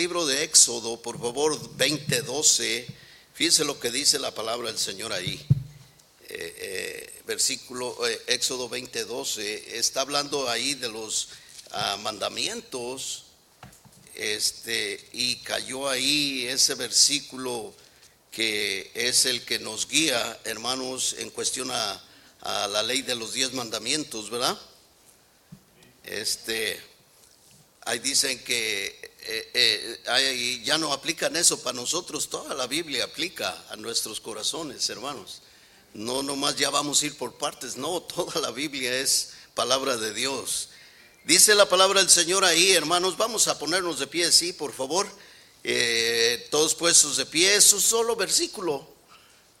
libro de Éxodo, por favor, 20:12. Fíjese lo que dice la palabra del Señor ahí. Eh, eh, versículo eh, Éxodo 20:12 está hablando ahí de los ah, mandamientos. Este, y cayó ahí ese versículo que es el que nos guía, hermanos, en cuestión a, a la ley de los diez mandamientos, ¿verdad? Este, ahí dicen que eh, eh, ya no aplican eso para nosotros, toda la Biblia aplica a nuestros corazones, hermanos. No nomás ya vamos a ir por partes, no, toda la Biblia es palabra de Dios. Dice la palabra del Señor ahí, hermanos, vamos a ponernos de pie, sí, por favor. Eh, todos puestos de pie, es un solo versículo.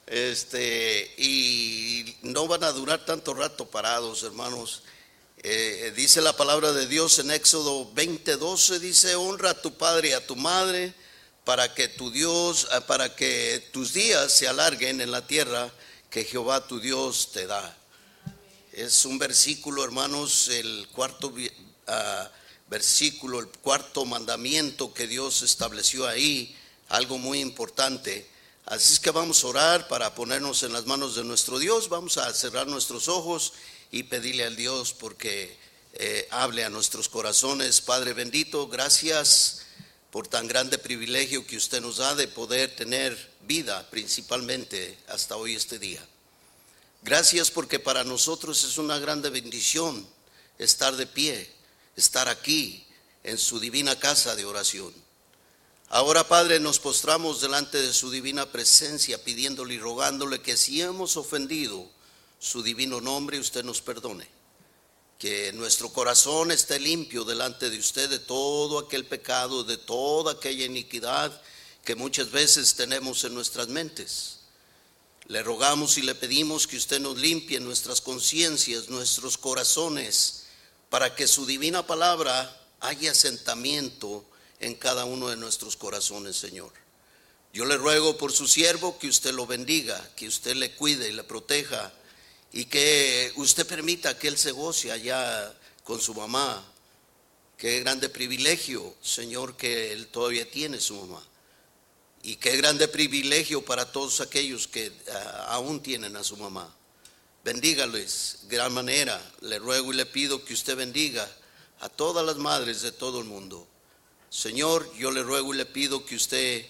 Este, y no van a durar tanto rato parados, hermanos. Eh, dice la palabra de Dios en Éxodo 20:12, dice, honra a tu padre y a tu madre para que tu Dios, ah, para que tus días se alarguen en la tierra que Jehová tu Dios te da. Es un versículo, hermanos, el cuarto ah, versículo, el cuarto mandamiento que Dios estableció ahí, algo muy importante. Así es que vamos a orar para ponernos en las manos de nuestro Dios, vamos a cerrar nuestros ojos y pedirle al Dios porque eh, hable a nuestros corazones. Padre bendito, gracias por tan grande privilegio que usted nos da de poder tener vida principalmente hasta hoy este día. Gracias porque para nosotros es una grande bendición estar de pie, estar aquí en su divina casa de oración. Ahora, Padre, nos postramos delante de su divina presencia, pidiéndole y rogándole que si hemos ofendido, su divino nombre usted nos perdone. Que nuestro corazón esté limpio delante de usted de todo aquel pecado, de toda aquella iniquidad que muchas veces tenemos en nuestras mentes. Le rogamos y le pedimos que usted nos limpie nuestras conciencias, nuestros corazones, para que su divina palabra haya asentamiento en cada uno de nuestros corazones, Señor. Yo le ruego por su siervo que usted lo bendiga, que usted le cuide y le proteja y que usted permita que él se goce allá con su mamá. Qué grande privilegio, Señor, que él todavía tiene su mamá. Y qué grande privilegio para todos aquellos que ah, aún tienen a su mamá. Bendígales gran manera. Le ruego y le pido que usted bendiga a todas las madres de todo el mundo. Señor, yo le ruego y le pido que usted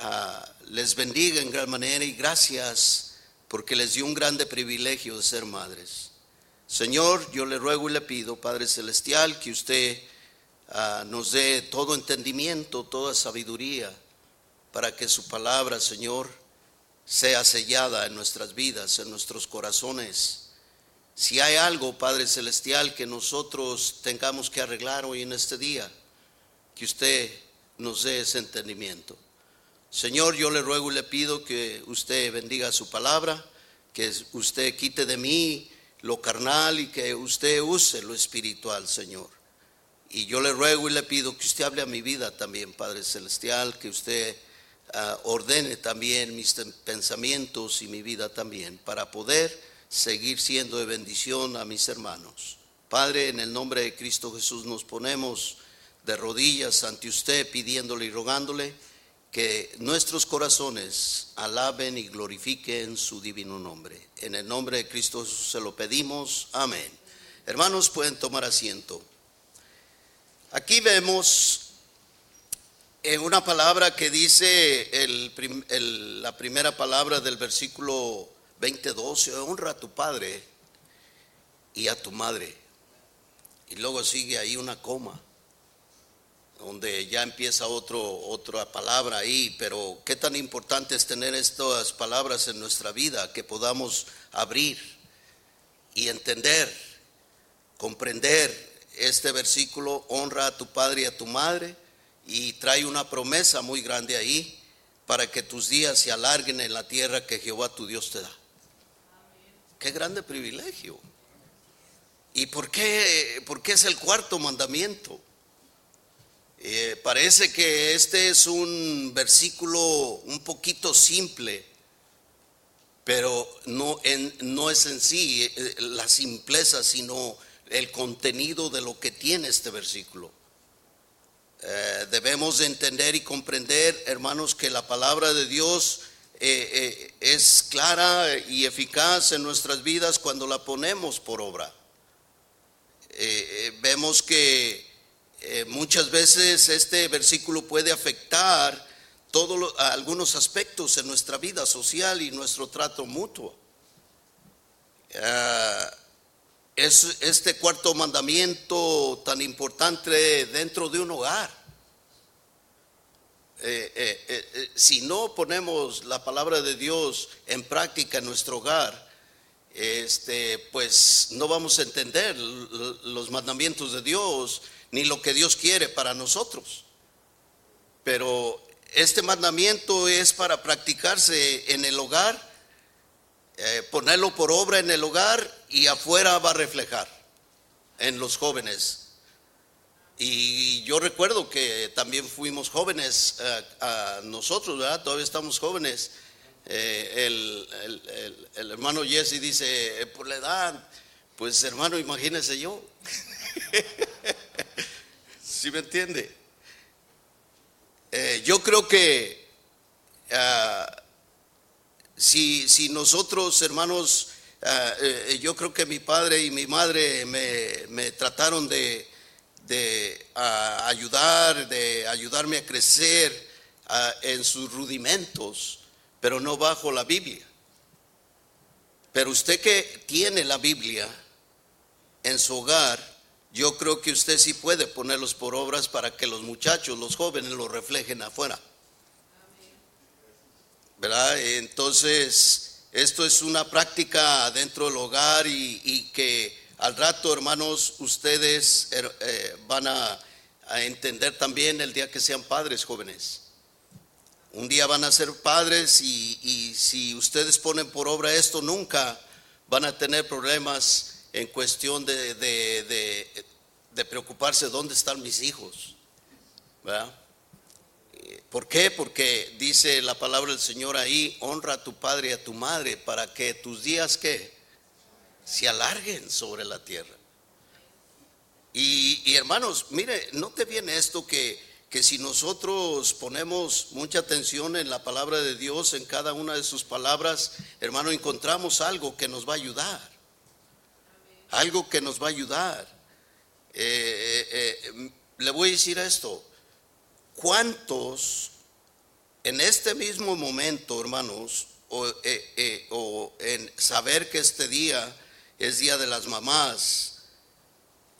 ah, les bendiga en gran manera y gracias porque les dio un grande privilegio de ser madres. Señor, yo le ruego y le pido, Padre Celestial, que usted ah, nos dé todo entendimiento, toda sabiduría, para que su palabra, Señor, sea sellada en nuestras vidas, en nuestros corazones. Si hay algo, Padre Celestial, que nosotros tengamos que arreglar hoy en este día, que usted nos dé ese entendimiento. Señor, yo le ruego y le pido que usted bendiga su palabra, que usted quite de mí lo carnal y que usted use lo espiritual, Señor. Y yo le ruego y le pido que usted hable a mi vida también, Padre Celestial, que usted ah, ordene también mis pensamientos y mi vida también, para poder seguir siendo de bendición a mis hermanos. Padre, en el nombre de Cristo Jesús nos ponemos de rodillas ante usted, pidiéndole y rogándole que nuestros corazones alaben y glorifiquen su divino nombre. En el nombre de Cristo se lo pedimos. Amén. Hermanos, pueden tomar asiento. Aquí vemos en una palabra que dice la primera palabra del versículo 20:12, honra a tu padre y a tu madre. Y luego sigue ahí una coma donde ya empieza otro, otra palabra ahí, pero qué tan importante es tener estas palabras en nuestra vida, que podamos abrir y entender, comprender este versículo, honra a tu padre y a tu madre, y trae una promesa muy grande ahí para que tus días se alarguen en la tierra que Jehová tu Dios te da. Qué grande privilegio. ¿Y por qué, por qué es el cuarto mandamiento? Eh, parece que este es un versículo un poquito simple, pero no, no es en sí eh, la simpleza, sino el contenido de lo que tiene este versículo. Eh, debemos entender y comprender, hermanos, que la palabra de Dios es clara y eficaz en nuestras vidas cuando la ponemos por obra. vemos que muchas veces este versículo puede afectar todos algunos aspectos en nuestra vida social y nuestro trato mutuo. Ah, es este cuarto mandamiento tan importante dentro de un hogar. Eh, eh, eh, si no ponemos la palabra de Dios en práctica en nuestro hogar, este, pues no vamos a entender los mandamientos de Dios ni lo que Dios quiere para nosotros. Pero este mandamiento es para practicarse en el hogar eh, ponerlo por obra en el hogar y afuera va a reflejar en los jóvenes. Y yo recuerdo que también fuimos jóvenes eh, nosotros, ¿verdad? Todavía estamos jóvenes. Eh, el, hermano Jesse dice, por la edad, pues hermano, imagínese yo. ¿Sí me entiende? yo creo que ah, si, si nosotros, hermanos, ah, eh, yo creo que mi padre y mi madre me, trataron de, ah, ayudar, de ayudarme a crecer en sus rudimentos, pero no bajo la Biblia. Pero usted que tiene la Biblia en su hogar, yo creo que usted sí puede ponerlos por obras para que los muchachos, los jóvenes, lo reflejen afuera. ¿verdad? Entonces, esto es una práctica dentro del hogar y, que al rato, hermanos, ustedes eh, van a, entender también el día que sean padres jóvenes. Un día van a ser padres y, si ustedes ponen por obra esto, nunca van a tener problemas en cuestión de, de, preocuparse dónde están mis hijos. ¿verdad? ¿Por qué? Porque dice la palabra del Señor ahí, honra a tu padre y a tu madre para que tus días que se alarguen sobre la tierra. Y, hermanos, mire, no te viene esto que, que si nosotros ponemos mucha atención en la palabra de Dios, en cada una de sus palabras, hermano, encontramos algo que nos va a ayudar. Algo que nos va a ayudar. Eh, eh, eh, le voy a decir esto, ¿Cuántos en este mismo momento, hermanos, o, en saber que este día es Día de las Mamás,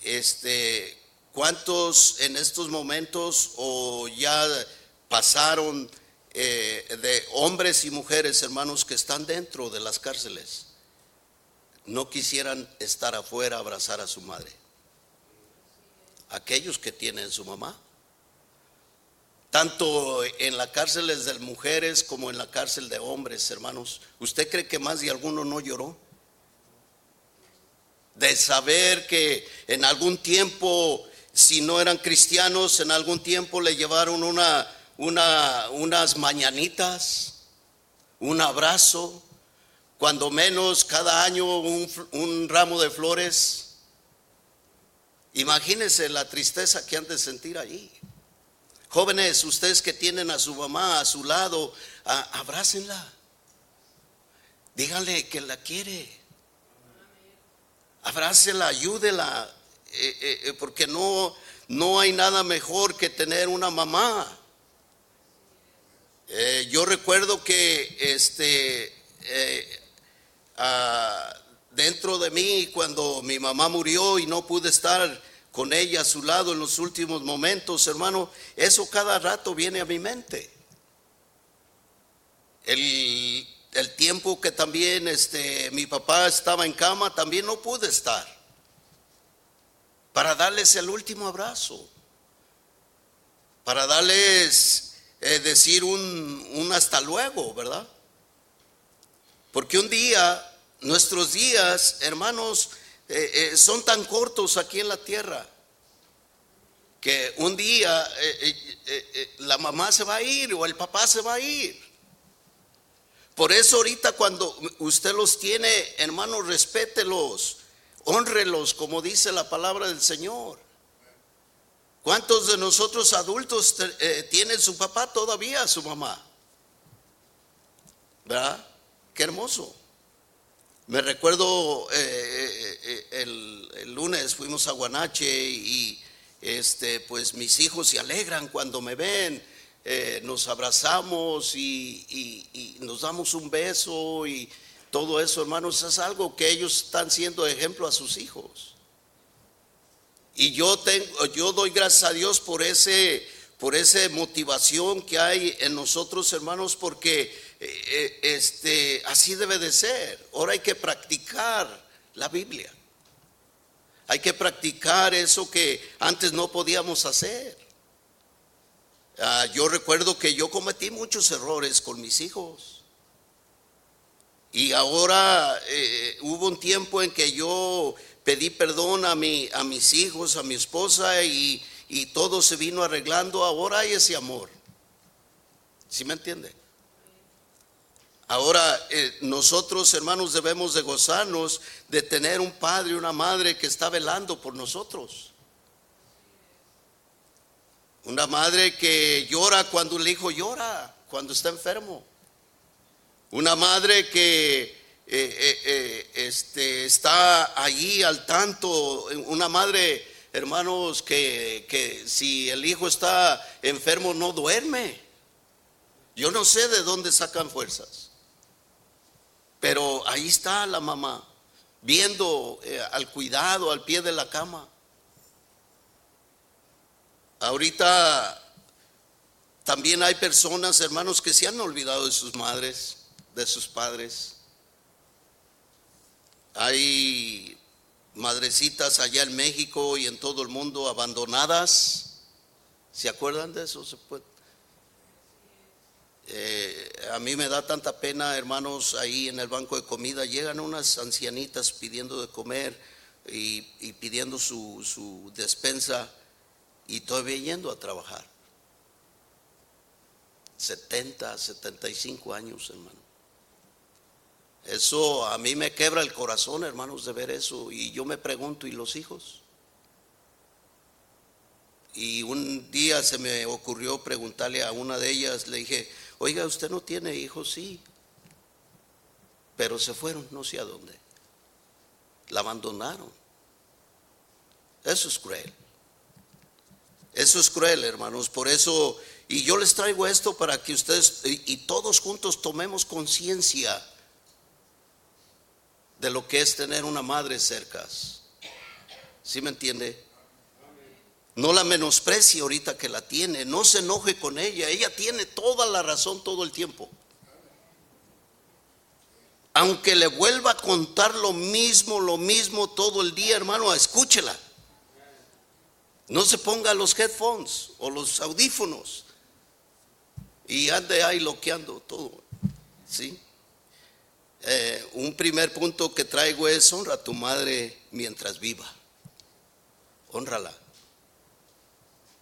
este, ¿cuántos en estos momentos o ya pasaron de hombres y mujeres, hermanos, que están dentro de las cárceles, no quisieran estar afuera a abrazar a su madre? Aquellos que tienen su mamá tanto en la cárcel de mujeres como en la cárcel de hombres, hermanos. ¿Usted cree que más de alguno no lloró? De saber que en algún tiempo, si no eran cristianos, en algún tiempo le llevaron una, una, unas mañanitas, un abrazo, cuando menos cada año un, ramo de flores. Imagínense la tristeza que han de sentir allí. Jóvenes, ustedes que tienen a su mamá a su lado, abrácenla. Díganle que la quiere. Abrácela, ayúdela, eh, eh, eh, porque no, no hay nada mejor que tener una mamá. yo recuerdo que este, ah, dentro de mí, cuando mi mamá murió y no pude estar con ella a su lado en los últimos momentos, hermano, eso cada rato viene a mi mente. El, tiempo que también este, mi papá estaba en cama, también no pude estar para darles el último abrazo, para darles, eh, decir un, un hasta luego, ¿verdad? Porque un día, nuestros días, hermanos, eh, eh, son tan cortos aquí en la tierra que un día eh, la mamá se va a ir o el papá se va a ir. Por eso ahorita cuando usted los tiene, hermanos, respételos, honrelos, como dice la palabra del Señor. ¿Cuántos de nosotros adultos tienen su papá todavía, su mamá? ¿Verdad? Qué hermoso. Me recuerdo eh, eh, el, lunes fuimos a Guanache y este, pues mis hijos se alegran cuando me ven, nos abrazamos y, y, nos damos un beso y todo eso, hermanos, es algo que ellos están siendo ejemplo a sus hijos. Y yo tengo, yo doy gracias a Dios por ese, por esa motivación que hay en nosotros, hermanos, porque eh, eh, este, así debe de ser. Ahora hay que practicar la Biblia. Hay que practicar eso que antes no podíamos hacer. Ah, yo recuerdo que yo cometí muchos errores con mis hijos. Y ahora eh, hubo un tiempo en que yo pedí perdón a, mi, a mis hijos, a mi esposa y, todo se vino arreglando. Ahora hay ese amor. ¿Sí me entiende? Ahora eh, nosotros hermanos debemos de gozarnos de tener un padre y una madre que está velando por nosotros. Una madre que llora cuando el hijo llora, cuando está enfermo. Una madre que eh, eh, este, está allí al tanto, una madre, hermanos, que, que si el hijo está enfermo no duerme. Yo no sé de dónde sacan fuerzas, pero ahí está la mamá, viendo al cuidado, al pie de la cama. Ahorita también hay personas, hermanos, que se han olvidado de sus madres, de sus padres. Hay madrecitas allá en México y en todo el mundo abandonadas. ¿Se acuerdan de eso? Eh, a mí me da tanta pena, hermanos, ahí en el banco de comida llegan unas ancianitas pidiendo de comer y, pidiendo su, su despensa y todavía yendo a trabajar. 70, 75 años, hermano. Eso a mí me quebra el corazón, hermanos, de ver eso. Y yo me pregunto, ¿y los hijos? Y un día se me ocurrió preguntarle a una de ellas, le dije, oiga, ¿usted no tiene hijos? Sí, pero se fueron, no sé a dónde. La abandonaron. Eso es cruel. Eso es cruel, hermanos. Por eso, y yo les traigo esto para que ustedes y, todos juntos tomemos conciencia de lo que es tener una madre cerca. ¿Sí me entiende? No la menosprecie ahorita que la tiene, no se enoje con ella, ella tiene toda la razón todo el tiempo. Aunque le vuelva a contar lo mismo, lo mismo todo el día, hermano, escúchela. No se ponga los headphones o los audífonos y ande ahí loqueando todo. ¿Sí? Eh, un primer punto que traigo es honra a tu madre mientras viva. Honrala.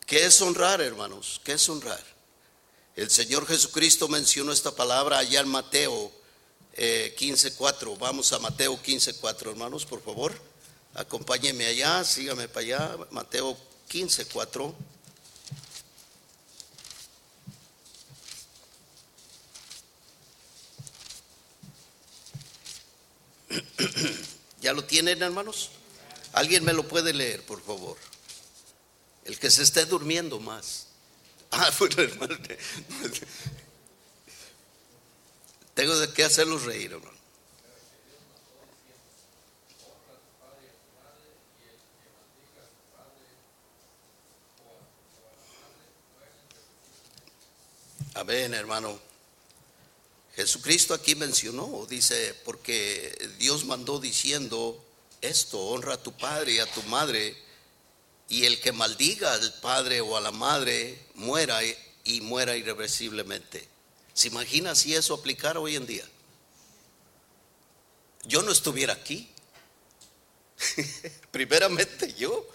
¿Qué es honrar, hermanos? ¿Qué es honrar? El Señor Jesucristo mencionó esta palabra allá en Mateo eh, 15.4. Vamos a Mateo 15.4, hermanos, por favor. Acompáñenme allá, sígame para allá. Mateo 15.4. ¿Ya lo tienen, hermanos? ¿Alguien me lo puede leer, por favor? El que se esté durmiendo más. Ah, bueno, hermano. Tengo de qué hacerlos reír, hermano. Amén, hermano. Jesucristo aquí mencionó, dice, porque Dios mandó diciendo esto, honra a tu padre y a tu madre, y el que maldiga al padre o a la madre muera y muera irreversiblemente. ¿Se imagina si eso aplicara hoy en día? Yo no estuviera aquí. Primeramente yo.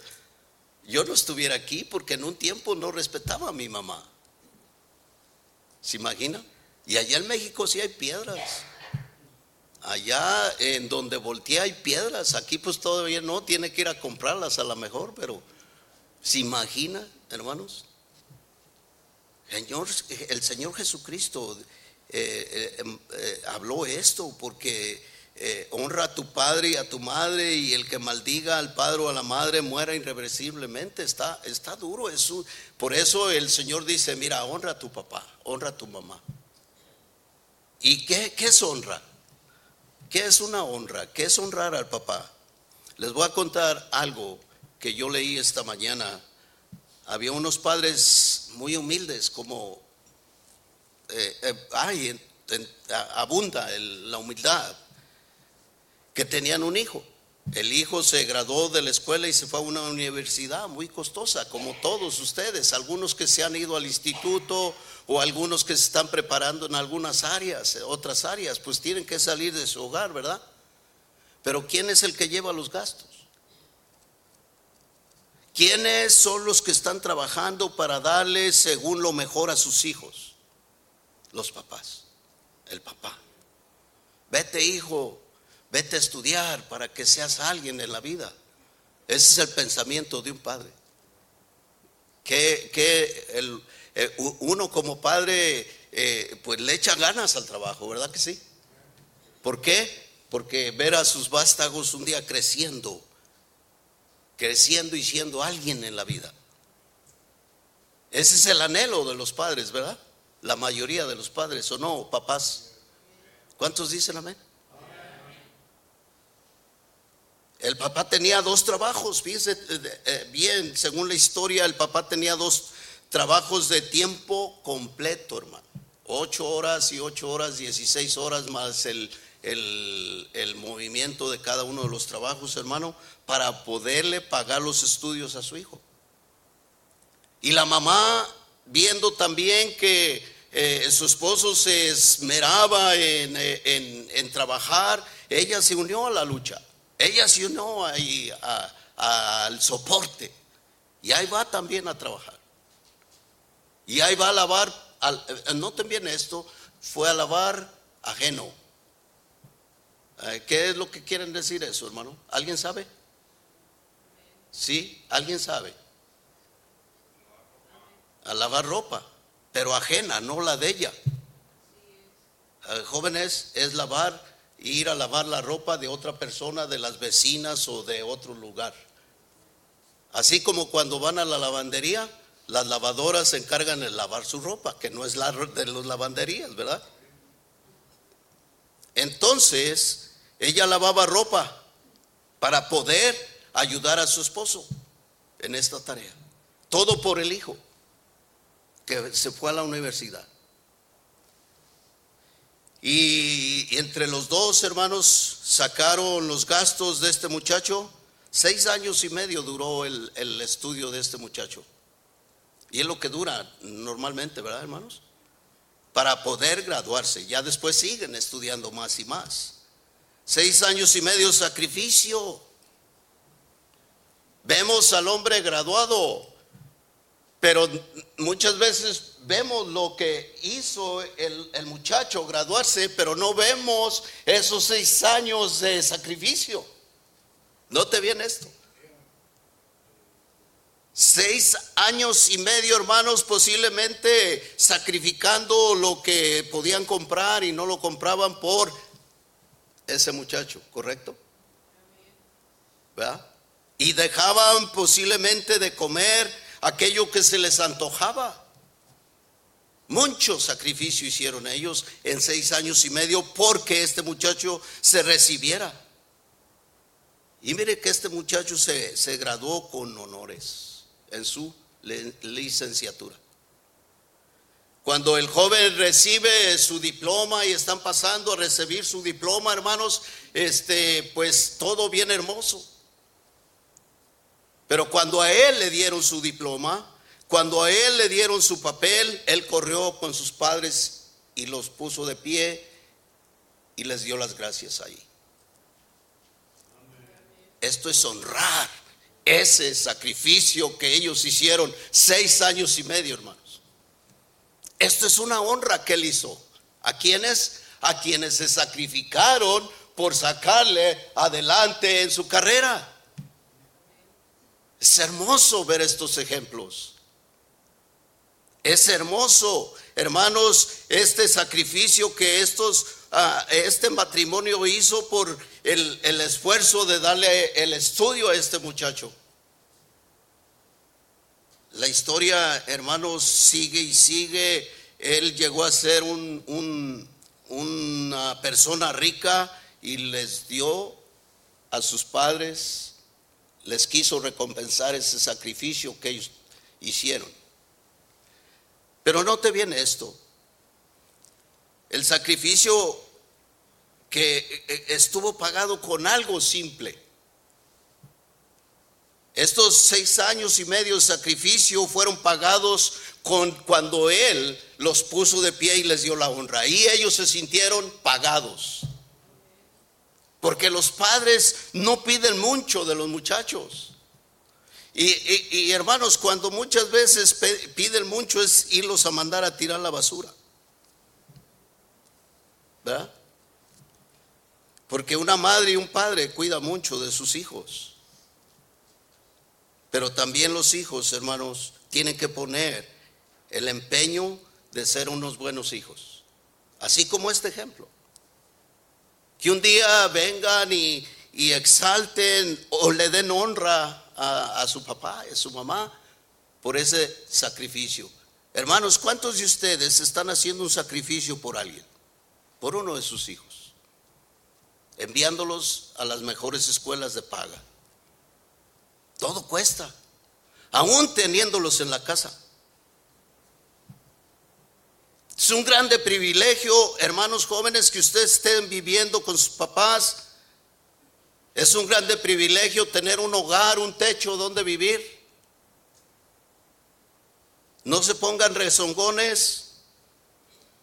Yo no estuviera aquí porque en un tiempo no respetaba a mi mamá. ¿Se imagina? Y allá en México sí hay piedras. Allá en donde voltea hay piedras. Aquí pues todavía no, tiene que ir a comprarlas a lo mejor, pero ¿Se imagina, hermanos? Señor, el Señor Jesucristo eh, eh, eh, habló esto porque honra a tu padre y a tu madre y el que maldiga al padre o a la madre muera irreversiblemente. Está, está duro eso. Por eso el Señor dice, mira, honra a tu papá, honra a tu mamá. ¿Y qué, qué es honra? ¿Qué es una honra? ¿Qué es honrar al papá? Les voy a contar algo que yo leí esta mañana. Había unos padres muy humildes, como eh, eh abunda la humildad, que tenían un hijo. El hijo se graduó de la escuela y se fue a una universidad muy costosa, como todos ustedes, algunos que se han ido al instituto o algunos que se están preparando en algunas áreas, otras áreas, pues tienen que salir de su hogar, ¿verdad? Pero ¿quién es el que lleva los gastos? ¿Quiénes son los que están trabajando para darle según lo mejor a sus hijos? Los papás, el papá. Vete hijo, vete a estudiar para que seas alguien en la vida. Ese es el pensamiento de un padre. Que, eh, uno como padre eh, pues le echa ganas al trabajo, ¿verdad que sí? ¿Por qué? Porque ver a sus vástagos un día creciendo creciendo y siendo alguien en la vida. Ese es el anhelo de los padres, ¿verdad? La mayoría de los padres, ¿o no, papás? ¿Cuántos dicen amén? El papá tenía dos trabajos, fíjese eh, eh, bien, según la historia, el papá tenía dos trabajos de tiempo completo, hermano. Ocho horas y ocho horas, dieciséis horas más el, el, movimiento de cada uno de los trabajos, hermano, para poderle pagar los estudios a su hijo. Y la mamá, viendo también que eh, su esposo se esmeraba eh, en, trabajar, ella se unió a la lucha, ella se unió ahí al soporte. Y ahí va también a trabajar. Y ahí va a lavar, al, eh, noten bien esto, fue a lavar ajeno ¿Qué es lo que quieren decir eso, hermano? ¿Alguien sabe? ¿Sí? ¿Alguien sabe? A lavar ropa, pero ajena, no la de ella. Eh, jóvenes, es lavar, ir a lavar la ropa de otra persona, de las vecinas o de otro lugar. Así como cuando van a la lavandería, las lavadoras se encargan de lavar su ropa, que no es la de las lavanderías, ¿verdad? Entonces, ella lavaba ropa para poder ayudar a su esposo en esta tarea. Todo por el hijo que se fue a la universidad. Y entre los dos hermanos sacaron los gastos de este muchacho. Seis años y medio duró el, estudio de este muchacho. Y es lo que dura normalmente, ¿verdad, hermanos? Para poder graduarse. Ya después siguen estudiando más y más. Seis años y medio sacrificio. Vemos al hombre graduado, pero muchas veces vemos lo que hizo el, el, muchacho graduarse, pero no vemos esos seis años de sacrificio. Note bien esto. Seis años y medio, hermanos, posiblemente sacrificando lo que podían comprar y no lo compraban por ese muchacho, ¿correcto? ¿Verdad? Y dejaban posiblemente de comer aquello que se les antojaba. Mucho sacrificio hicieron ellos en seis años y medio porque este muchacho se recibiera. Y mire que este muchacho se, se graduó con honores en su licenciatura. Cuando el joven recibe su diploma y están pasando a recibir su diploma, hermanos, este, pues todo bien hermoso. Pero cuando a él le dieron su diploma, cuando a él le dieron su papel, él corrió con sus padres y los puso de pie y les dio las gracias ahí. Esto es honrar ese sacrificio que ellos hicieron seis años y medio, hermano. Esto es una honra que él hizo. ¿A quienes? A quienes se sacrificaron por sacarle adelante en su carrera. Es hermoso ver estos ejemplos. Es hermoso, hermanos, este sacrificio que estos, ah, este matrimonio hizo por el, el esfuerzo de darle el estudio a este muchacho. La historia, hermanos, sigue y sigue. Él llegó a ser un, una persona rica y les dio a sus padres, les quiso recompensar ese sacrificio que ellos hicieron. Pero no te viene esto. El sacrificio que eh, estuvo pagado con algo simple. Estos seis años y medio de sacrificio fueron pagados con, cuando Él los puso de pie y les dio la honra. Y ellos se sintieron pagados. Porque los padres no piden mucho de los muchachos. Y, hermanos, cuando muchas veces piden mucho es irlos a mandar a tirar la basura. ¿Verdad? Porque una madre y un padre cuida mucho de sus hijos. Pero también los hijos, hermanos, tienen que poner el empeño de ser unos buenos hijos. Así como este ejemplo. Que un día vengan y, exalten o le den honra a, a su papá y a su mamá por ese sacrificio. Hermanos, ¿cuántos de ustedes están haciendo un sacrificio por alguien? Por uno de sus hijos. Enviándolos a las mejores escuelas de paga todo cuesta, aún teniéndolos en la casa. Es un grande privilegio, hermanos jóvenes, que ustedes estén viviendo con sus papás. Es un grande privilegio tener un hogar, un techo donde vivir. No se pongan rezongones,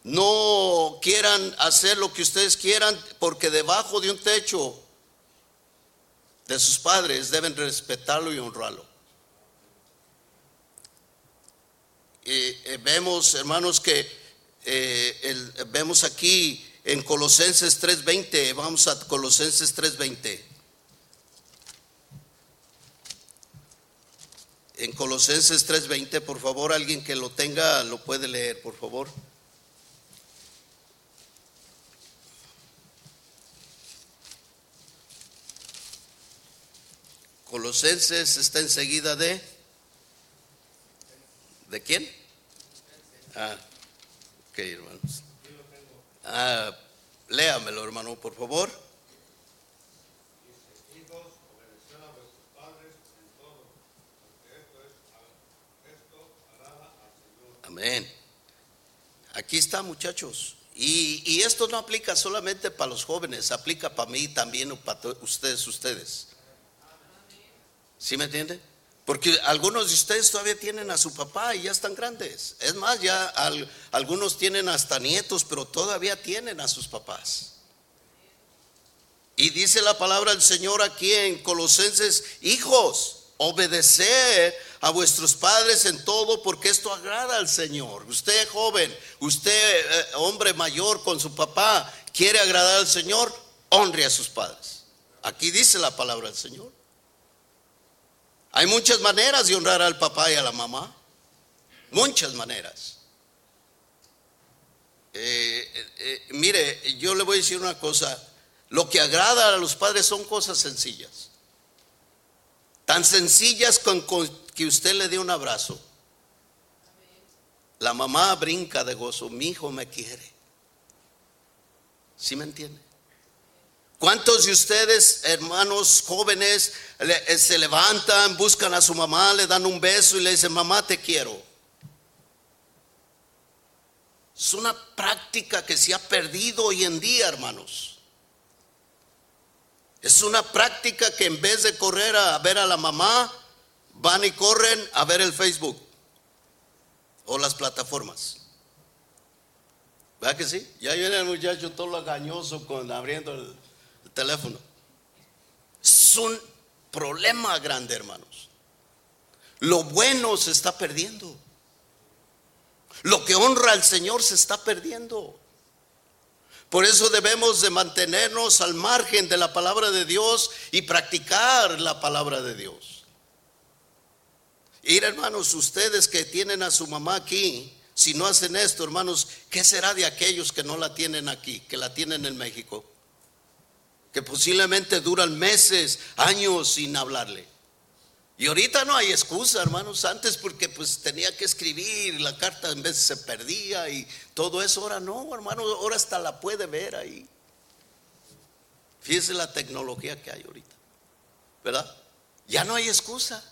no quieran hacer lo que ustedes quieran, porque debajo de un techo de sus padres deben respetarlo y honrarlo. Y, eh, vemos, hermanos, que eh, vemos aquí en Colosenses 3:20, vamos a Colosenses 3:20. En Colosenses 3:20, por favor, alguien que lo tenga lo puede leer, por favor. Colosenses está enseguida de... ¿De quién? Ah, ok, hermanos. Ah, léamelo, hermano, por favor. Amén. Aquí está, muchachos. Y, y, esto no aplica solamente para los jóvenes, aplica para mí también, para ustedes, ustedes. ¿Sí me entiende? Porque algunos de ustedes todavía tienen a su papá y ya están grandes. Es más, ya algunos tienen hasta nietos, pero todavía tienen a sus papás. Y dice la palabra del Señor aquí en Colosenses, hijos, obedecer a vuestros padres en todo porque esto agrada al Señor. Usted joven, usted eh, hombre mayor con su papá, quiere agradar al Señor, honre a sus padres. Aquí dice la palabra del Señor. Hay muchas maneras de honrar al papá y a la mamá. Muchas maneras. Eh, eh, eh, mire, yo le voy a decir una cosa. Lo que agrada a los padres son cosas sencillas. Tan sencillas con, que usted le dé un abrazo. La mamá brinca de gozo. Mi hijo me quiere. ¿Sí me entiende? ¿Cuántos de ustedes, hermanos jóvenes, eh, se levantan, buscan a su mamá, le dan un beso y le dicen, mamá, te quiero? Es una práctica que se ha perdido hoy en día, hermanos. Es una práctica que en vez de correr a ver a la mamá, van y corren a ver el Facebook o las plataformas. ¿Verdad que sí? Ya viene el muchacho todo lagañoso con abriendo el teléfono. Es un problema grande, hermanos. Lo bueno se está perdiendo. Lo que honra al Señor se está perdiendo. Por eso debemos de mantenernos al margen de la palabra de Dios y practicar la palabra de Dios. Ir hermanos, ustedes que tienen a su mamá aquí, si no hacen esto, hermanos, ¿qué será de aquellos que no la tienen aquí, que la tienen en México? Que posiblemente duran meses, años sin hablarle. Y ahorita no hay excusa, hermanos, antes porque pues tenía que escribir, la carta en vez se perdía y todo eso, ahora no, hermano, ahora hasta la puede ver ahí. Fíjese la tecnología que hay ahorita, ¿verdad? Ya no hay excusa.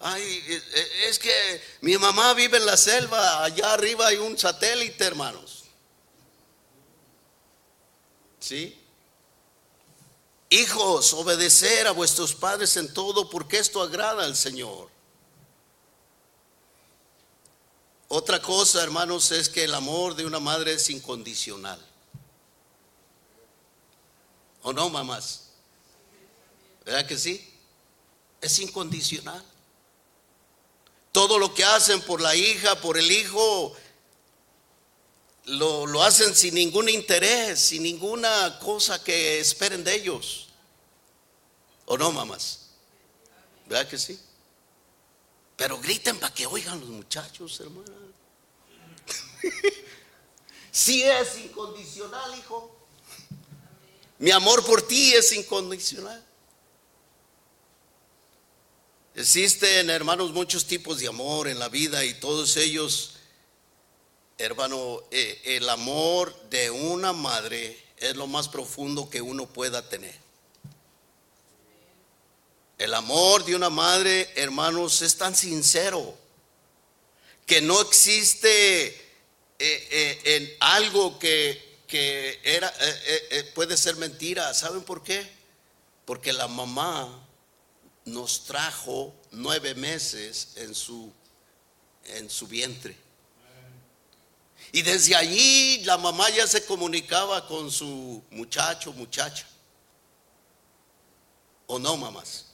Ay, eh, eh, es que mi mamá vive en la selva, allá arriba hay un satélite, hermanos. ¿Sí? Hijos, obedecer a vuestros padres en todo porque esto agrada al Señor. Otra cosa, hermanos, es que el amor de una madre es incondicional. ¿O no, mamás? ¿Verdad que sí? Es incondicional. Todo lo que hacen por la hija, por el hijo, lo, lo, hacen sin ningún interés, sin ninguna cosa que esperen de ellos. ¿O no, mamás? ¿Verdad que sí? Pero griten para que oigan los muchachos, hermana. Si es incondicional, hijo. Mi amor por ti es incondicional. Existen, hermanos, muchos tipos de amor en la vida y todos ellos, hermano, eh, el amor de una madre es lo más profundo que uno pueda tener. El amor de una madre, hermanos, es tan sincero que no existe eh, eh, en algo que, puede ser mentira. ¿Saben por qué? Porque la mamá nos trajo nueve meses en su vientre. Y desde allí la mamá ya se comunicaba con su muchacho, muchacha. ¿O no, mamás?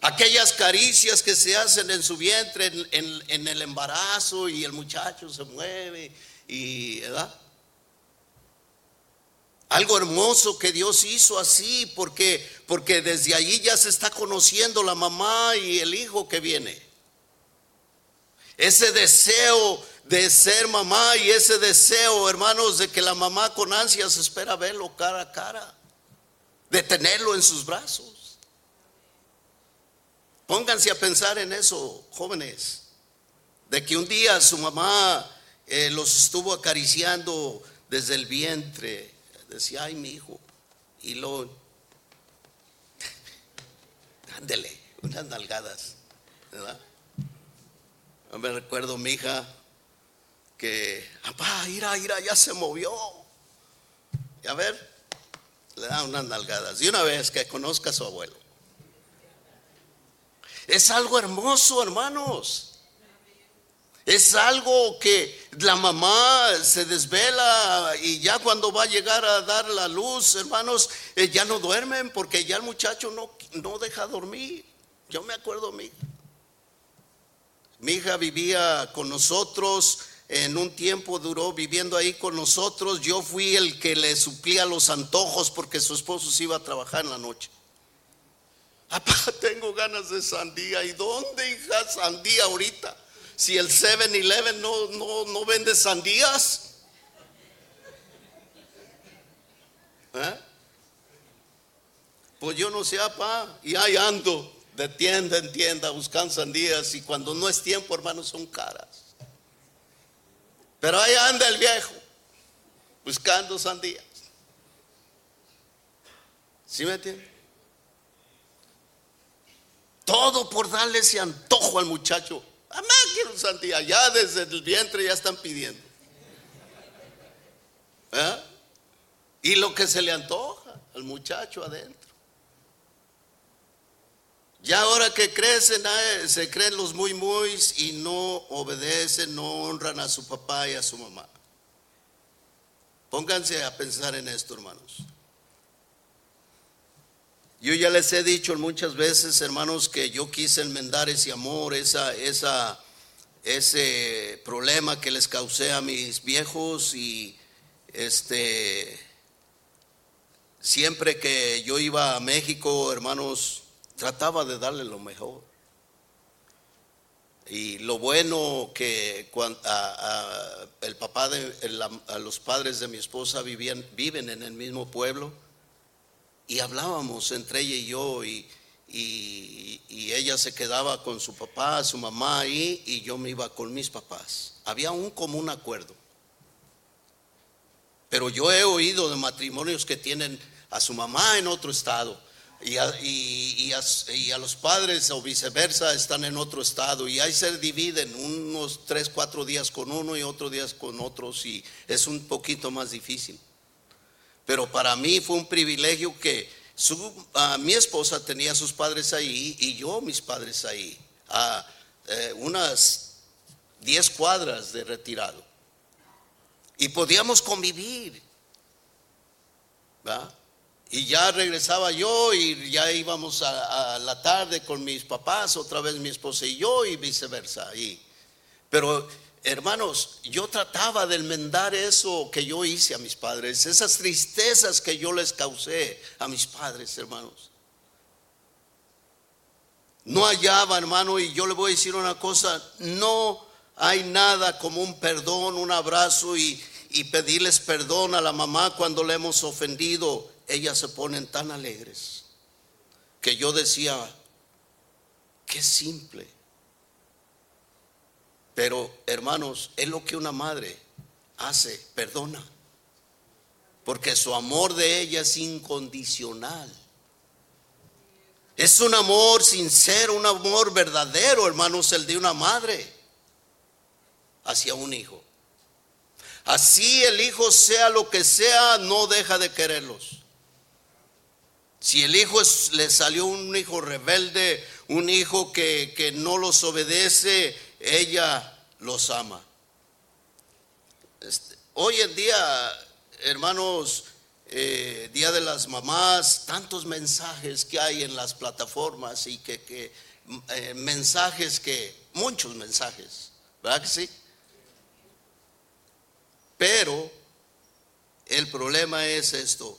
Aquellas caricias que se hacen en su vientre en, el embarazo y el muchacho se mueve y, ¿verdad? Algo hermoso que Dios hizo así, porque, porque desde allí ya se está conociendo la mamá y el hijo que viene. Ese deseo de ser mamá y ese deseo, hermanos, de que la mamá con ansias espera verlo cara a cara, de tenerlo en sus brazos. Pónganse a pensar en eso, jóvenes, de que un día su mamá eh, los estuvo acariciando desde el vientre decía, ay, mi hijo, y lo, ándele, unas nalgadas, ¿verdad? Me recuerdo mi hija que, papá, ira, ira, ya se movió. Y a ver, le da unas nalgadas. Y una vez que conozca a su abuelo. Es algo hermoso, hermanos. Es algo que la mamá se desvela y ya cuando va a llegar a dar la luz, hermanos, eh, ya no duermen porque ya el muchacho no, no deja dormir. Yo me acuerdo mi Mi hija vivía con nosotros, en un tiempo duró viviendo ahí con nosotros. Yo fui el que le suplía los antojos porque su esposo se iba a trabajar en la noche. Papá, tengo ganas de sandía. ¿Y dónde, hija, sandía ahorita? si el 7-Eleven no, no, no vende sandías? ¿Eh? Pues yo no sé, papá, y ahí ando de tienda en tienda buscando sandías y cuando no es tiempo, hermanos, son caras. Pero ahí anda el viejo buscando sandías. ¿Sí me entiende? Todo por darle ese antojo al muchacho Amá, quiero santidad. Ya desde el vientre ya están pidiendo. ¿Eh? Y lo que se le antoja al muchacho adentro. Ya ahora que crecen, se creen los muy muy y no obedecen, no honran a su papá y a su mamá. Pónganse a pensar en esto, hermanos. Yo ya les he dicho muchas veces, hermanos, que yo quise enmendar ese amor, esa, esa, ese problema que les causé a mis viejos y este siempre que yo iba a México, hermanos, trataba de darle lo mejor. Y lo bueno que cuando, el papá de los padres de mi esposa vivían, viven en el mismo pueblo y hablábamos entre ella y yo y, y, ella se quedaba con su papá, su mamá ahí y yo me iba con mis papás. Había un común acuerdo. Pero yo he oído de matrimonios que tienen a su mamá en otro estado y a, los padres o viceversa están en otro estado y ahí se dividen unos tres, cuatro días con uno y otros días con otros y es un poquito más difícil. Pero para mí fue un privilegio que mi esposa tenía sus padres ahí y yo mis padres ahí, a eh, unas diez cuadras de retirado. Y podíamos convivir. ¿verdad? Y ya regresaba yo y ya íbamos a, la tarde con mis papás, otra vez mi esposa y yo y viceversa. Y, pero hermanos, yo trataba de enmendar eso que yo hice a mis padres, esas tristezas que yo les causé a mis padres, hermanos. No hallaba, hermano, y yo le voy a decir una cosa, no hay nada como un perdón, un abrazo y, y pedirles perdón a la mamá cuando le hemos ofendido ellas se ponen tan alegres que yo decía, qué simple. Pero hermanos, es lo que una madre hace, perdona. Porque su amor de ella es incondicional. Es un amor sincero, un amor verdadero, hermanos, el de una madre hacia un hijo. Así el hijo sea lo que sea, no deja de quererlos. Si el hijo le salió un hijo rebelde, un hijo que, no los obedece, ella los ama. Este, hoy en día, hermanos, eh, Día de las Mamás, tantos mensajes que hay en las plataformas y que, eh, mensajes que, muchos mensajes, ¿verdad que sí? Pero el problema es esto,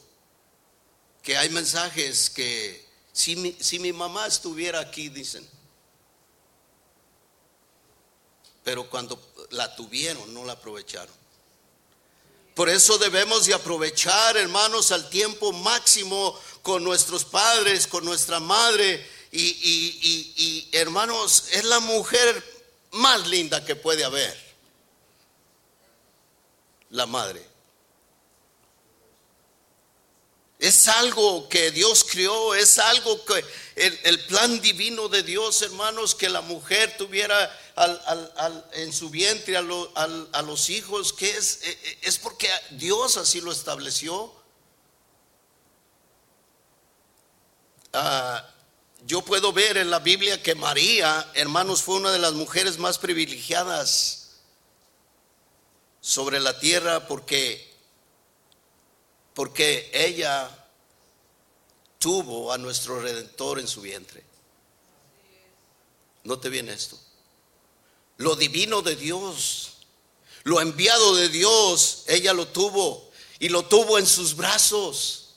que hay mensajes que si mi, si mi mamá estuviera aquí, dicen, pero cuando la tuvieron no la aprovecharon. Por eso debemos de aprovechar, hermanos, al tiempo máximo con nuestros padres, con nuestra madre. Y, y, y, hermanos, es la mujer más linda que puede haber. La madre. Es algo que Dios creó, es algo que el, plan divino de Dios, hermanos, que la mujer tuviera en su vientre a, los hijos, que es, e, e, es porque Dios así lo estableció. Ah, yo puedo ver en la Biblia que María, hermanos, fue una de las mujeres más privilegiadas sobre la tierra porque porque ella tuvo a nuestro redentor en su vientre. ¿No te viene esto? Lo divino de Dios, lo enviado de Dios, ella lo tuvo y lo tuvo en sus brazos.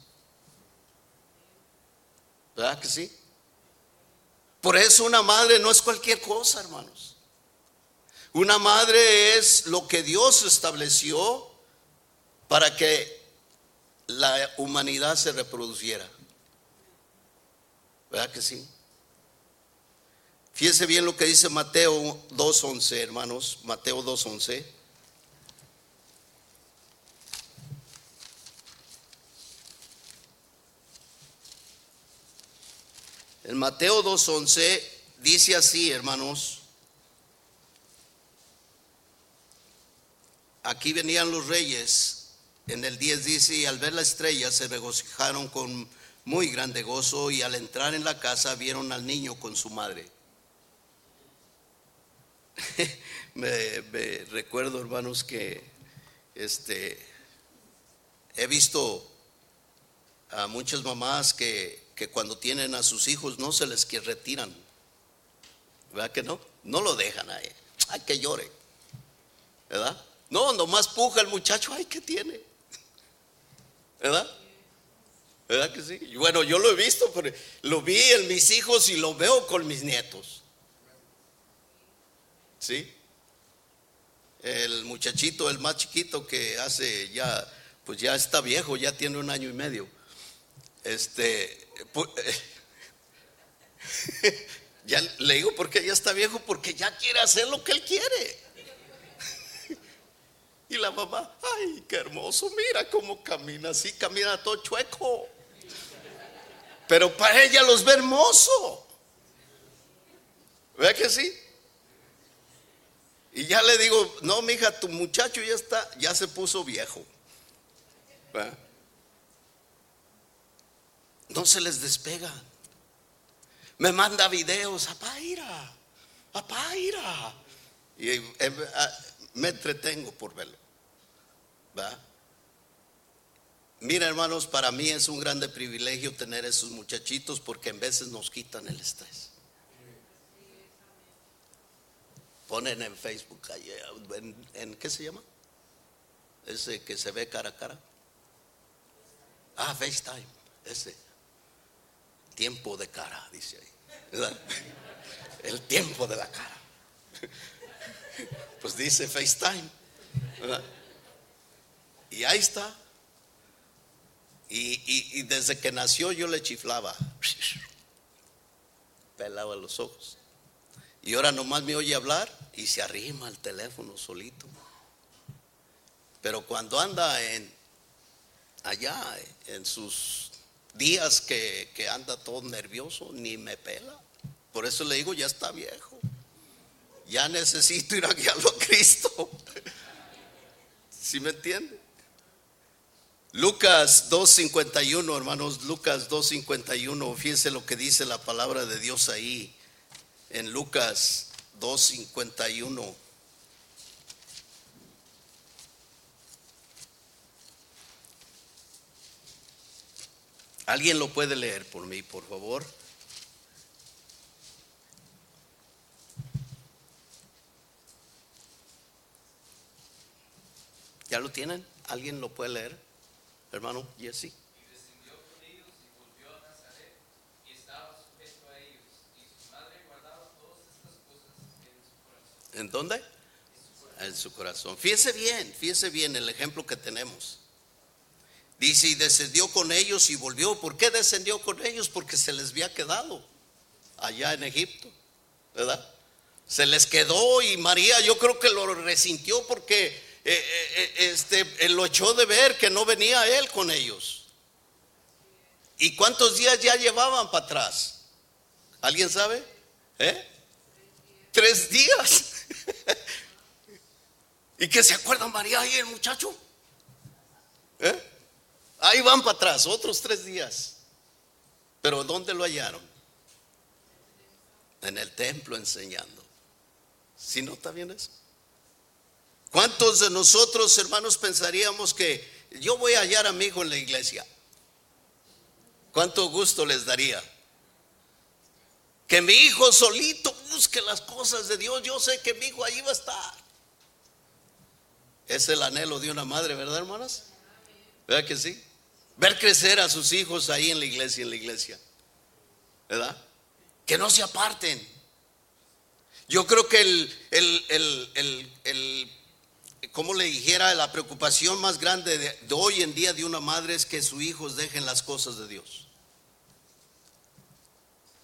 ¿Verdad que sí? Por eso una madre no es cualquier cosa, hermanos. Una madre es lo que Dios estableció para que la humanidad se reproduciera. ¿Verdad que sí? Fíjense bien lo que dice Mateo 2.11, hermanos. Mateo 2.11. En Mateo 2.11 dice así, hermanos. Aquí venían los reyes en el 10 dice, y al ver la estrella se regocijaron con muy grande gozo y al entrar en la casa vieron al niño con su madre. me, recuerdo, hermanos, que este, he visto a muchas mamás que, que cuando tienen a sus hijos no se les retiran. ¿Verdad que no? No lo dejan ahí. Ay, que llore. ¿Verdad? No, nomás puja el muchacho. Ay, ¿qué tiene? ¿Verdad? ¿Verdad que sí? Bueno, yo lo he visto, pero lo vi en mis hijos y lo veo con mis nietos. ¿Sí? El muchachito, el más chiquito que hace ya, pues ya está viejo, ya tiene un año y medio. Este, ya le digo porque ya está viejo, porque ya quiere hacer lo que él quiere. Y la mamá, ay, qué hermoso, mira cómo camina así, camina todo chueco. Pero para ella los ve hermoso. ¿Ve que sí? Y ya le digo, no, mija, tu muchacho ya está, ya se puso viejo. No se les despega. Me manda videos, apaira, apaira. Y eh, ah, me entretengo por verlo. ¿Va? Mira, hermanos, para mí es un grande privilegio tener esos muchachitos porque en veces nos quitan el estrés. Ponen en Facebook, en, ¿qué se llama? Ese que se ve cara a cara. Ah, FaceTime, ese. Tiempo de cara, dice ahí. El tiempo de la cara. Pues dice FaceTime. Y ahí está. Y, desde que nació yo le chiflaba. Pelaba los ojos. Y ahora nomás me oye hablar y se arrima al teléfono solito. Pero cuando anda en allá, en sus días que, anda todo nervioso, ni me pela. Por eso le digo, ya está viejo. Ya necesito ir a guiarlo a Cristo. ¿Sí me entiende? Lucas 2.51, hermanos, Lucas 2.51, fíjense lo que dice la palabra de Dios ahí en Lucas 2.51. ¿Alguien lo puede leer por mí, por favor? ¿Ya lo tienen? ¿Alguien lo puede leer? Hermano Jesse. ¿En dónde? En su corazón. Fíjese bien, fíjese bien el ejemplo que tenemos. Dice, y descendió con ellos y volvió. ¿Por qué descendió con ellos? Porque se les había quedado allá en Egipto, ¿verdad? Se les quedó y María yo creo que lo resintió porque este, lo echó de ver que no venía él con ellos. ¿Y cuántos días ya llevaban para atrás? ¿Alguien sabe? ¿Eh? Tres días. ¿Y que se acuerda María y el muchacho? ¿Eh? Ahí van para atrás, otros tres días. Pero ¿dónde lo hallaron? En el templo enseñando. Si no está bien eso. ¿Cuántos de nosotros, hermanos, pensaríamos que yo voy a hallar a mi hijo en la iglesia? ¿Cuánto gusto les daría? Que mi hijo solito busque las cosas de Dios. Yo sé que mi hijo ahí va a estar. Es el anhelo de una madre, ¿verdad, hermanas? ¿Verdad que sí? Ver crecer a sus hijos ahí en la iglesia, en la iglesia. ¿Verdad? Que no se aparten. Yo creo que el, el, el, el como le dijera, la preocupación más grande de, de hoy en día de una madre es que sus hijos dejen las cosas de Dios.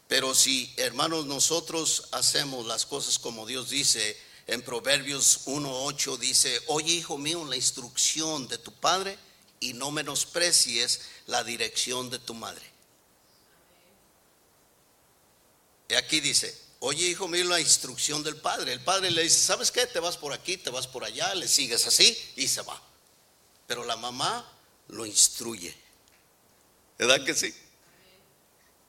Pero si, hermanos, nosotros hacemos las cosas como Dios dice, en Proverbios 1.8 dice, oye hijo mío, la instrucción de tu padre y no menosprecies la dirección de tu madre. Y aquí dice, oye hijo mío, la instrucción del padre. El padre le dice, ¿sabes qué? Te vas por aquí, te vas por allá, le sigues así y se va. Pero la mamá lo instruye. ¿Verdad que sí?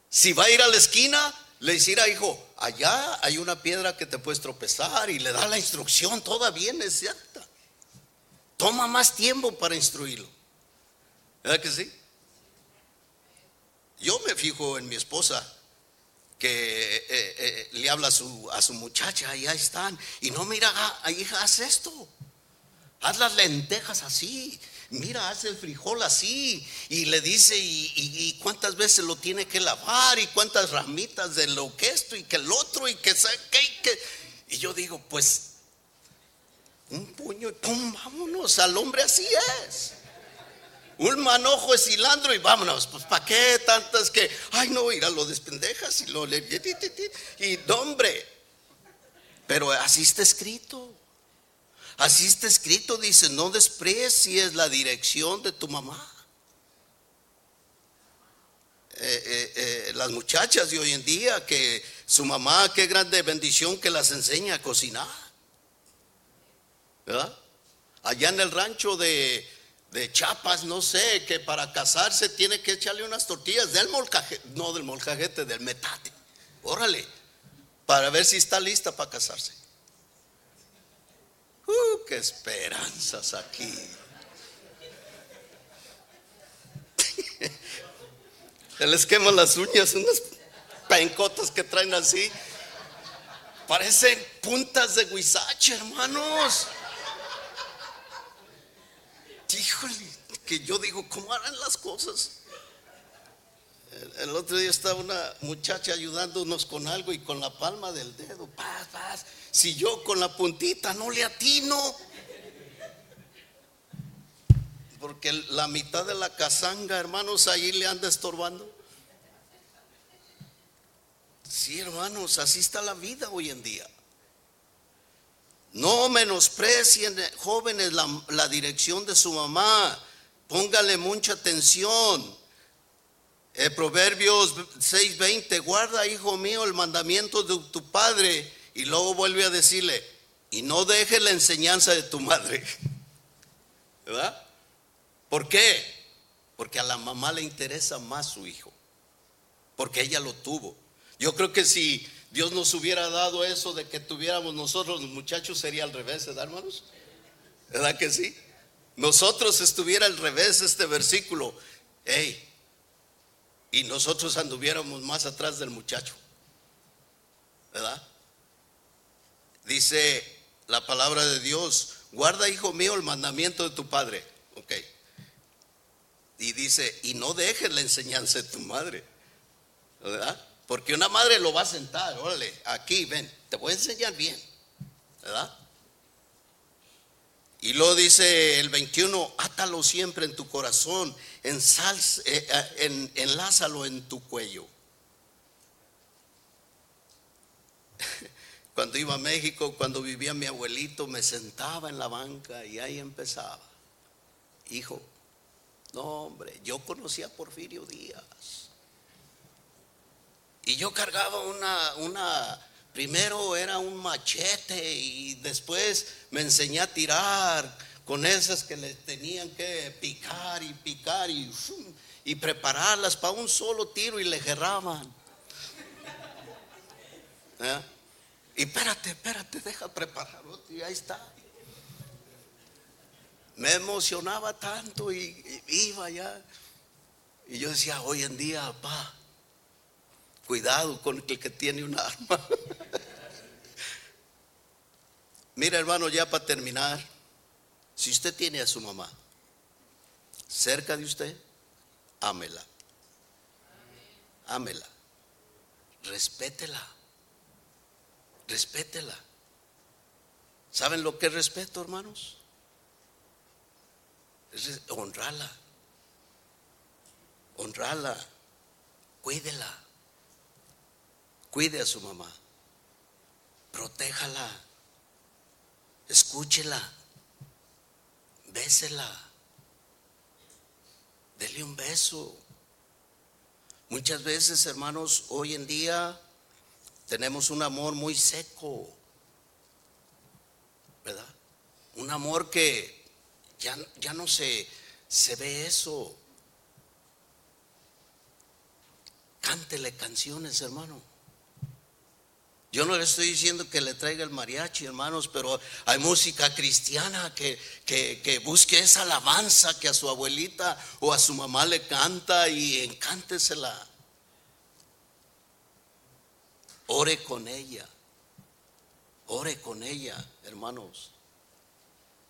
Si va a ir a la esquina, le dirá, hijo, allá hay una piedra que te puedes tropezar y le da la instrucción, toda bien exacta. Toma más tiempo para instruirlo. ¿Verdad que sí? Yo me fijo en mi esposa que eh, eh, le habla a su, a su muchacha y ahí están. Y no, mira, hija, haz esto. Haz las lentejas así mira, hace el frijol así y le dice y, cuántas veces lo tiene que lavar y cuántas ramitas de lo que esto y que el otro y que, que, Y yo digo, pues, un puño y pum, vámonos, al hombre así es. Un manojo de cilantro y vámonos, pues ¿para qué tantas que, ay no, ir a lo despendejas y lo le, y hombre, pero así está escrito. Así está escrito, dice, no desprecies la dirección de tu mamá. Eh, eh, eh, las muchachas de hoy en día, que su mamá, qué grande bendición que las enseña a cocinar. ¿Verdad? Allá en el rancho de, de Chapas, no sé, que para casarse tiene que echarle unas tortillas del molcajete, no del molcajete, del metate. Órale, para ver si está lista para casarse. Uh, qué esperanzas aquí. Se les queman las uñas, unas pencotas que traen así. Parecen puntas de guisache, hermanos. Híjole, que yo digo, ¿cómo harán las cosas? El, otro día estaba una muchacha ayudándonos con algo y con la palma del dedo, paz, paz. Si yo con la puntita no le atino porque la mitad de la casanga, hermanos, ahí le anda estorbando. Sí, hermanos, así está la vida hoy en día. No menosprecien, jóvenes, la, dirección de su mamá. Póngale mucha atención. Eh, Proverbios 6:20, guarda, hijo mío, el mandamiento de tu padre. Y luego vuelve a decirle, y no dejes la enseñanza de tu madre. ¿Verdad? ¿Por qué? Porque a la mamá le interesa más su hijo, porque ella lo tuvo. Yo creo que si Dios nos hubiera dado eso de que tuviéramos nosotros los muchachos sería al revés, ¿verdad, hermanos? ¿Verdad que sí? Nosotros estuviera al revés este versículo, hey, y nosotros anduviéramos más atrás del muchacho, ¿verdad? Dice la palabra de Dios, guarda, hijo mío, el mandamiento de tu padre. Ok. Y dice, y no dejes la enseñanza de tu madre. ¿Verdad? Porque una madre lo va a sentar, órale, aquí, ven, te voy a enseñar bien. ¿Verdad? Y luego dice el 21, átalo siempre en tu corazón, eh, eh, en, enlázalo en tu cuello. Cuando iba a México, cuando vivía mi abuelito, me sentaba en la banca y ahí empezaba. Hijo, no, hombre, yo conocía a Porfirio Díaz. Y yo cargaba una, una, primero era un machete y después me enseñé a tirar con esas que le tenían que picar y picar y, y prepararlas para un solo tiro y le gerraban. ¿Eh? Y espérate, espérate, deja preparar otro y ahí está me emocionaba tanto y, iba allá. Y yo decía, hoy en día, papá, cuidado con el que tiene un arma. Mira, hermano, ya para terminar, si usted tiene a su mamá cerca de usted, ámela. Ámela. Respétela. Respétela. ¿Saben lo que es respeto, hermanos? es honrala, honrala, cuídela, cuide a su mamá, protéjala, escúchela, bésela, dele un beso. Muchas veces, hermanos, hoy en día tenemos un amor muy seco, ¿verdad? Un amor que ya, no se, se ve eso. Cántele canciones, hermano. Yo no le estoy diciendo que le traiga el mariachi, hermanos, pero hay música cristiana que, que, que, busque esa alabanza que a su abuelita o a su mamá le canta y encántesela. Ore con ella. Ore con ella, hermanos.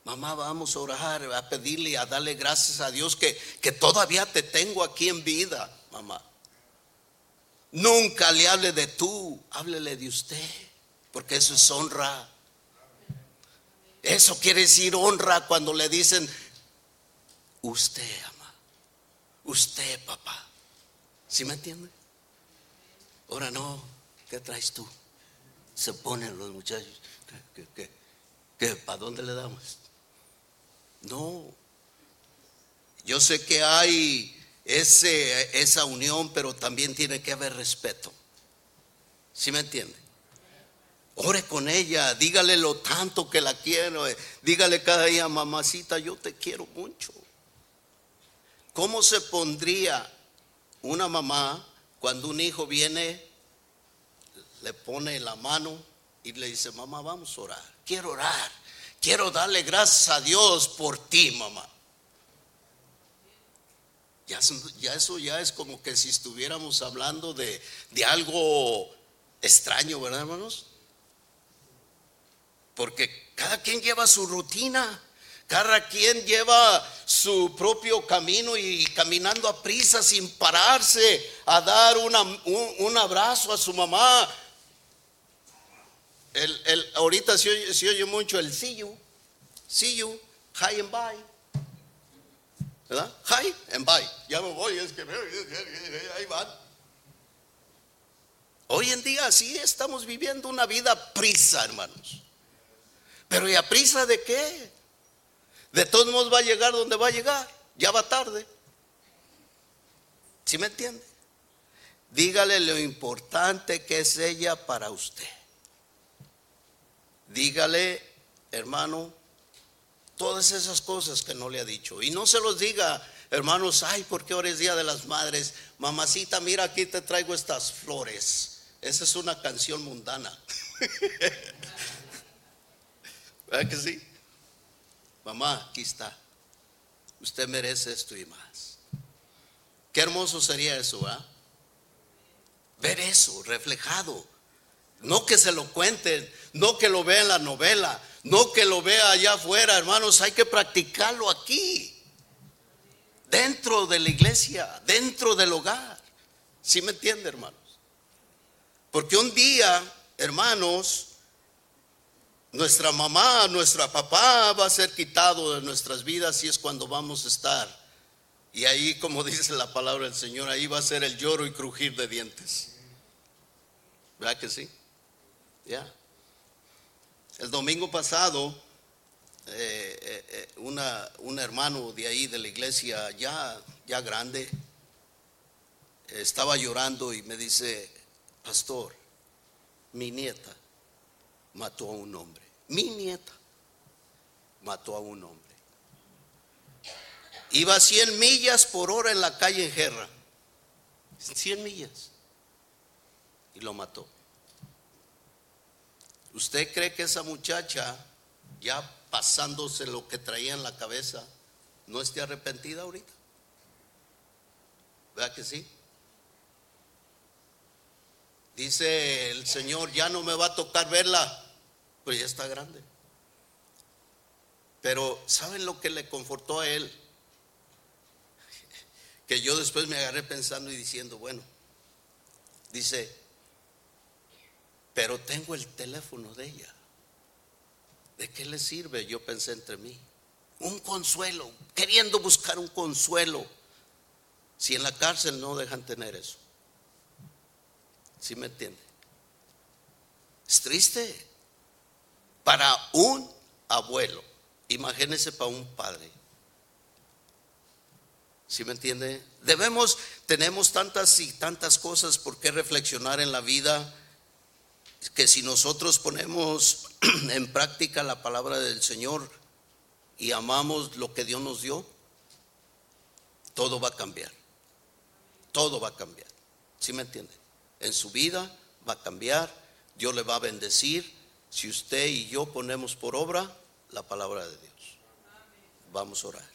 Mamá, vamos a orar, a pedirle, a darle gracias a Dios que, que todavía te tengo aquí en vida, mamá. Nunca le hable de tú, háblele de usted. porque eso es honra. Eso quiere decir honra cuando le dicen, usted ama, usted papá. ¿Sí me entiende? Ahora no, ¿qué traes tú? Se ponen los muchachos, ¿qué, qué, para dónde le damos? No, yo sé que hay ese, esa unión, pero también tiene que haber respeto. ¿Sí me entiende? Ore con ella, dígale lo tanto que la quiero, eh, dígale cada día, mamacita, yo te quiero mucho. ¿Cómo se pondría una mamá cuando un hijo viene, le pone la mano y le dice, mamá, vamos a orar, quiero orar, quiero darle gracias a Dios por ti, mamá? Ya, eso ya es como que si estuviéramos hablando de, de algo extraño, ¿verdad, hermanos? Porque cada quien lleva su rutina. Cada quien lleva su propio camino y caminando a prisa sin pararse a dar un, abrazo a su mamá. El, ahorita se oye, mucho el see you, see you, hi and bye. ¿Verdad? Hi and bye. Ya me voy, es que ahí van. Hoy en día sí estamos viviendo una vida prisa, hermanos. Pero ¿y a prisa de qué? De todos modos va a llegar donde va a llegar. Ya va tarde. ¿Sí me entiende? Dígale lo importante que es ella para usted. Dígale, hermano, todas esas cosas que no le ha dicho. Y no se los diga, hermanos, ay, porque ahora es Día de las Madres. Mamacita, mira, aquí te traigo estas flores. Esa es una canción mundana. ¿Verdad que sí? Mamá, aquí está. Usted merece esto y más. Qué hermoso sería eso, ¿ah? Ver eso reflejado. No que se lo cuenten, no que lo vea en la novela, no que lo vea allá afuera, hermanos, hay que practicarlo aquí. Dentro de la iglesia, dentro del hogar. ¿Sí me entiende, hermanos? Porque un día, hermanos, nuestra mamá, nuestra papá va a ser quitado de nuestras vidas y es cuando vamos a estar. Y ahí, como dice la palabra del Señor, ahí va a ser el lloro y crujir de dientes. ¿Verdad que sí? Ya. El domingo pasado, eh, eh, eh, una, un hermano de ahí de la iglesia, ya, ya grande, estaba llorando y me dice, pastor, mi nieta mató a un hombre. Mi nieta mató a un hombre. Iba a 100 millas por hora en la calle en Guerra. 100 millas. Y lo mató. ¿Usted cree que esa muchacha, ya pasándose lo que traía en la cabeza, no esté arrepentida ahorita? ¿Verdad que sí? Dice el Señor, ya no me va a tocar verla, pues ya está grande. Pero ¿saben lo que le confortó a él? Que yo después me agarré pensando y diciendo, bueno, dice, pero tengo el teléfono de ella. ¿De qué le sirve? Yo pensé entre mí. Un consuelo, queriendo buscar un consuelo. Si en la cárcel no dejan tener eso. ¿Sí me entiende? Es triste para un abuelo. Imagínese para un padre. ¿Sí me entiende? Debemos, tenemos tantas y tantas cosas por qué reflexionar en la vida que si nosotros ponemos en práctica la palabra del Señor y amamos lo que Dios nos dio, todo va a cambiar. Todo va a cambiar. ¿Sí me entiende? en su vida, va a cambiar, Dios le va a bendecir si usted y yo ponemos por obra la palabra de Dios. Vamos a orar,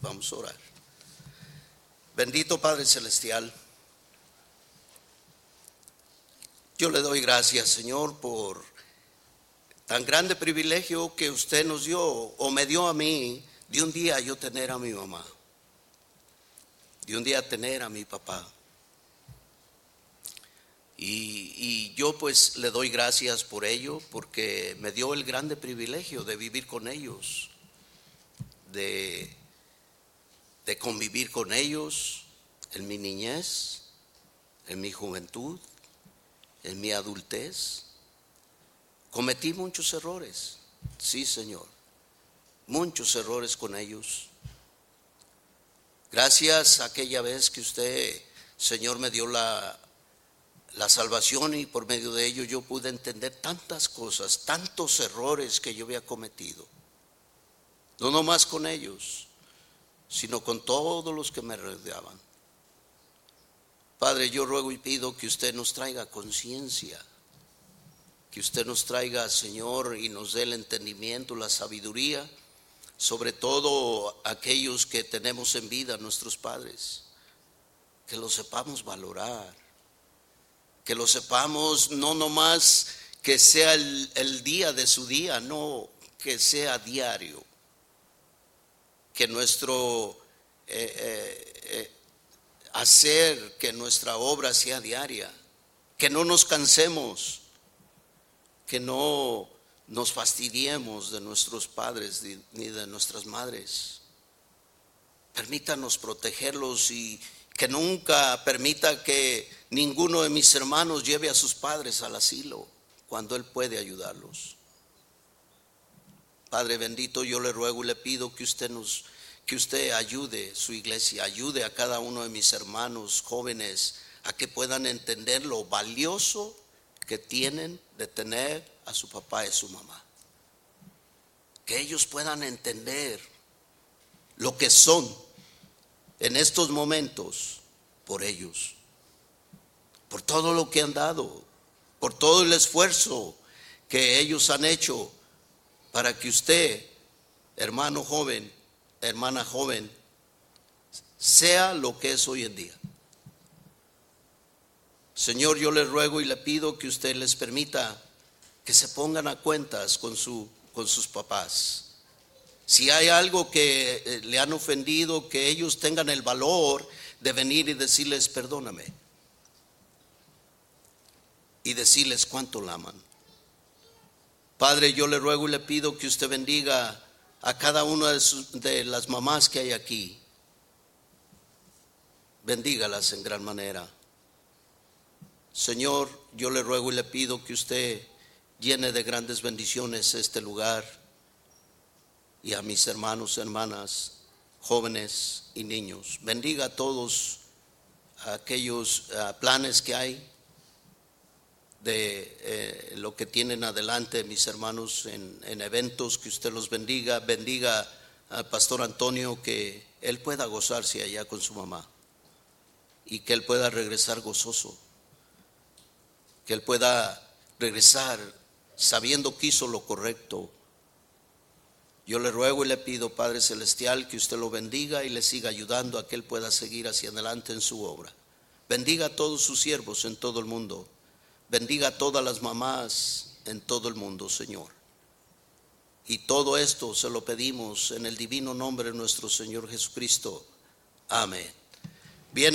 vamos a orar. Bendito Padre Celestial, yo le doy gracias Señor por tan grande privilegio que usted nos dio o me dio a mí de un día yo tener a mi mamá, de un día tener a mi papá. Y, yo pues le doy gracias por ello, porque me dio el grande privilegio de vivir con ellos, de convivir con ellos en mi niñez, en mi juventud, en mi adultez. Cometí muchos errores, sí Señor, muchos errores con ellos. Gracias a aquella vez que usted, Señor, me dio la la salvación y por medio de ello yo pude entender tantas cosas, tantos errores que yo había cometido. No nomás con ellos, sino con todos los que me rodeaban. Padre, yo ruego y pido que usted nos traiga conciencia, que usted nos traiga, Señor, y nos dé el entendimiento, la sabiduría, sobre todo aquellos que tenemos en vida, nuestros padres, que lo sepamos valorar que lo sepamos, no nomás que sea el, día de su día, no, que sea diario, que nuestro eh, eh, eh, hacer, que nuestra obra sea diaria, que no nos cansemos, que no nos fastidiemos de nuestros padres ni de nuestras madres. Permítanos protegerlos y, que nunca permita que ninguno de mis hermanos lleve a sus padres al asilo cuando Él puede ayudarlos. Padre bendito, yo le ruego y le pido que usted nos, que usted ayude su iglesia, ayude a cada uno de mis hermanos jóvenes a que puedan entender lo valioso que tienen de tener a su papá y su mamá. Que ellos puedan entender lo que son en estos momentos por ellos, por todo lo que han dado, por todo el esfuerzo que ellos han hecho para que usted, hermano joven, hermana joven, sea lo que es hoy en día. Señor, yo le ruego y le pido que usted les permita que se pongan a cuentas con, su, con sus papás si hay algo que eh, le han ofendido, que ellos tengan el valor de venir y decirles, perdóname. Y decirles cuánto la aman. Padre, yo le ruego y le pido que usted bendiga a cada una de, las mamás que hay aquí. Bendígalas en gran manera. Señor, yo le ruego y le pido que usted llene de grandes bendiciones este lugar y a mis hermanos, hermanas, jóvenes y niños. Bendiga a todos aquellos ah, planes que hay de eh, lo que tienen adelante mis hermanos en, en, eventos, que usted los bendiga, bendiga al pastor Antonio, que él pueda gozarse allá con su mamá y que él pueda regresar gozoso, que él pueda regresar sabiendo que hizo lo correcto yo le ruego y le pido, Padre Celestial, que usted lo bendiga y le siga ayudando a que él pueda seguir hacia adelante en su obra. Bendiga a todos sus siervos en todo el mundo. Bendiga a todas las mamás en todo el mundo, Señor. Y todo esto se lo pedimos en el divino nombre de nuestro Señor Jesucristo. Amén. Bien.